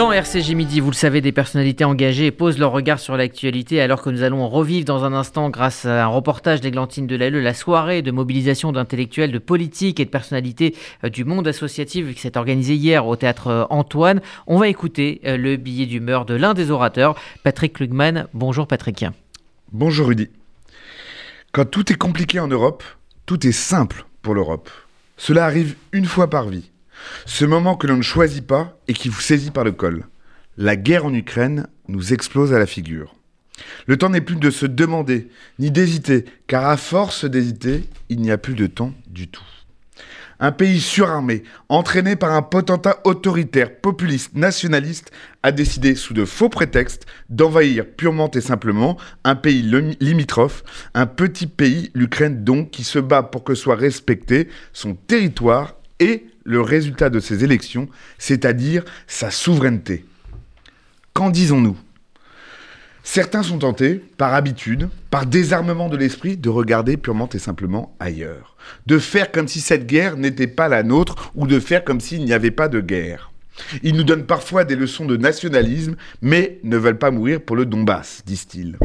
Dans RCG Midi, vous le savez, des personnalités engagées posent leur regard sur l'actualité alors que nous allons revivre dans un instant, grâce à un reportage d'Églantine Delalleux, la soirée de mobilisation d'intellectuels, de politiques et de personnalités euh, du monde associatif qui s'est organisée hier au théâtre euh, Antoine. On va écouter euh, le billet d'humeur de l'un des orateurs, Patrick Klugman. Bonjour Patrick. Bonjour Rudy. Quand tout est compliqué en Europe, tout est simple pour l'Europe. Cela arrive une fois par vie. Ce moment que l'on ne choisit pas et qui vous saisit par le col. La guerre en Ukraine nous explose à la figure. Le temps n'est plus de se demander, ni d'hésiter, car à force d'hésiter, il n'y a plus de temps du tout. Un pays surarmé, entraîné par un potentat autoritaire, populiste, nationaliste, a décidé, sous de faux prétextes, d'envahir purement et simplement un pays limitrophe, un petit pays, l'Ukraine donc, qui se bat pour que soit respecté son territoire et le résultat de ces élections, c'est-à-dire sa souveraineté. Qu'en disons-nous? Certains sont tentés, par habitude, par désarmement de l'esprit, de regarder purement et simplement ailleurs. De faire comme si cette guerre n'était pas la nôtre ou de faire comme s'il n'y avait pas de guerre. Ils nous donnent parfois des leçons de nationalisme, mais ne veulent pas mourir pour le Donbass, disent-ils.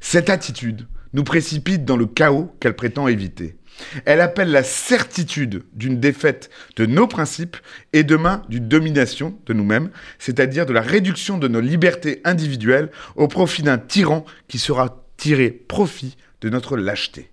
Cette attitude nous précipite dans le chaos qu'elle prétend éviter. Elle appelle la certitude d'une défaite de nos principes et demain d'une domination de nous-mêmes, c'est-à-dire de la réduction de nos libertés individuelles au profit d'un tyran qui sera tiré profit de notre lâcheté.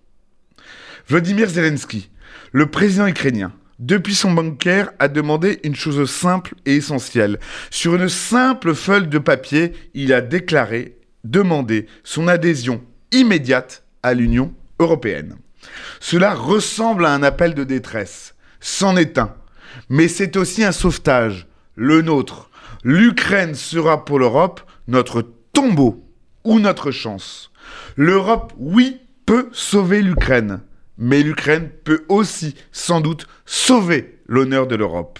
Vladimir Zelensky, le président ukrainien, depuis son bancaire, a demandé une chose simple et essentielle. Sur une simple feuille de papier, il a déclaré demander son adhésion immédiate à l'Union européenne. Cela ressemble à un appel de détresse. C'en est un. Mais c'est aussi un sauvetage, le nôtre. L'Ukraine sera pour l'Europe notre tombeau ou notre chance. L'Europe, oui, peut sauver l'Ukraine. Mais l'Ukraine peut aussi, sans doute, sauver l'honneur de l'Europe.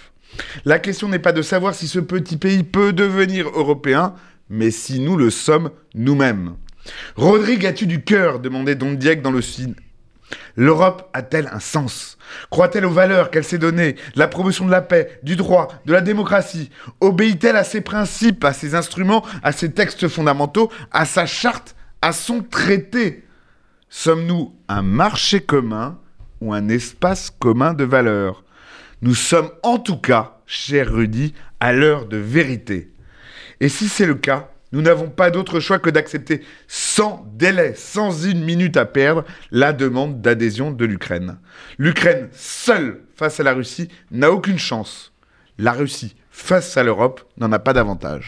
La question n'est pas de savoir si ce petit pays peut devenir européen, mais si nous le sommes nous-mêmes. Rodrigue, as-tu du cœur demandait Don Diego dans le, L'Europe a-t-elle un sens? Croit-elle aux valeurs qu'elle s'est données, la promotion de la paix, du droit, de la démocratie? Obéit-elle à ses principes, à ses instruments, à ses textes fondamentaux, à sa charte, à son traité? Sommes-nous un marché commun ou un espace commun de valeurs? Nous sommes en tout cas, cher Rudy, à l'heure de vérité. Et si c'est le cas, nous n'avons pas d'autre choix que d'accepter sans délai, sans une minute à perdre, la demande d'adhésion de l'Ukraine. L'Ukraine seule face à la Russie n'a aucune chance. La Russie face à l'Europe n'en a pas davantage.